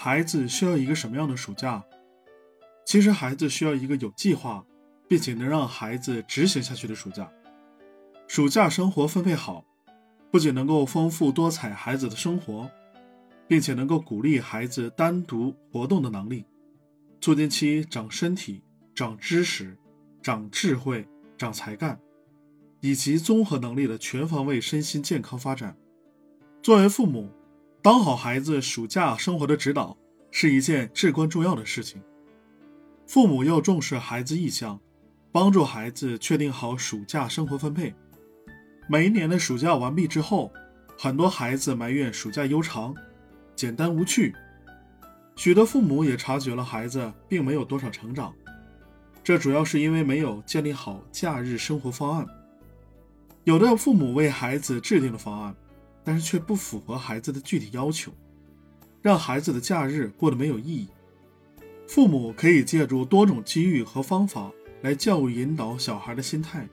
孩子需要一个什么样的暑假？其实，孩子需要一个有计划，并且能让孩子执行下去的暑假。暑假生活分配好，不仅能够丰富多彩孩子的生活，并且能够鼓励孩子单独活动的能力，促进其长身体、长知识、长智慧、长才干，以及综合能力的全方位身心健康发展。作为父母，当好孩子暑假生活的指导是一件至关重要的事情。父母要重视孩子意向，帮助孩子确定好暑假生活分配。每一年的暑假完毕之后，很多孩子埋怨暑假悠长、简单无趣。许多父母也察觉了孩子并没有多少成长，这主要是因为没有建立好假日生活方案。有的父母为孩子制定了方案，但是却不符合孩子的具体要求，让孩子的假日过得没有意义。父母可以借助多种机遇和方法来教育引导小孩的心态，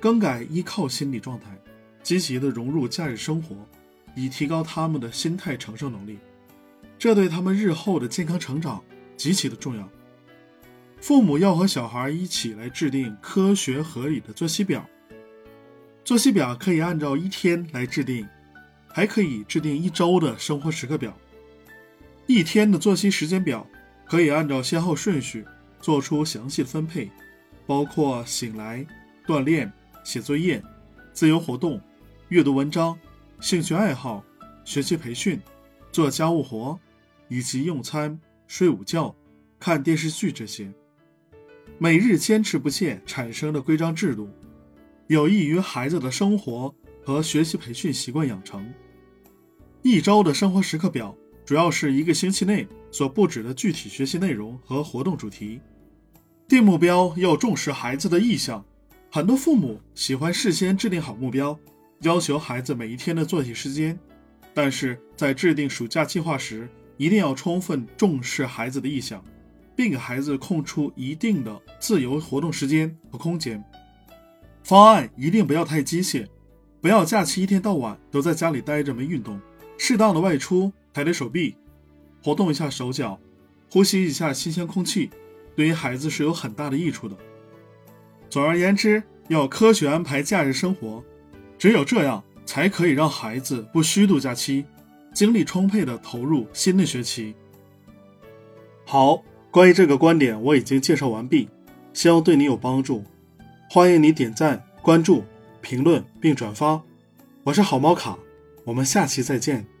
更改依靠心理状态，积极的融入假日生活，以提高他们的心态承受能力。这对他们日后的健康成长极其的重要。父母要和小孩一起来制定科学合理的作息表。作息表可以按照一天来制定，还可以制定一周的生活时刻表。一天的作息时间表。可以按照先后顺序做出详细的分配，包括醒来、锻炼、写作业、自由活动、阅读文章、兴趣爱好、学习培训、做家务活，以及用餐、睡午觉、看电视剧这些。每日坚持不懈产生的规章制度，有益于孩子的生活和学习培训习惯养成。一周的生活时刻表。主要是一个星期内所布置的具体学习内容和活动主题。定目标要重视孩子的意向，很多父母喜欢事先制定好目标，要求孩子每一天的作息时间。但是在制定暑假计划时，一定要充分重视孩子的意向，并给孩子空出一定的自由活动时间和空间。方案一定不要太机械，不要假期一天到晚都在家里待着没运动，适当的外出。抬抬手臂，活动一下手脚，呼吸一下新鲜空气，对于孩子是有很大的益处的。总而言之，要科学安排假日生活，只有这样才可以让孩子不虚度假期，精力充沛的投入新的学期。好，关于这个观点我已经介绍完毕，希望对你有帮助。欢迎你点赞、关注、评论并转发。我是好猫卡，我们下期再见。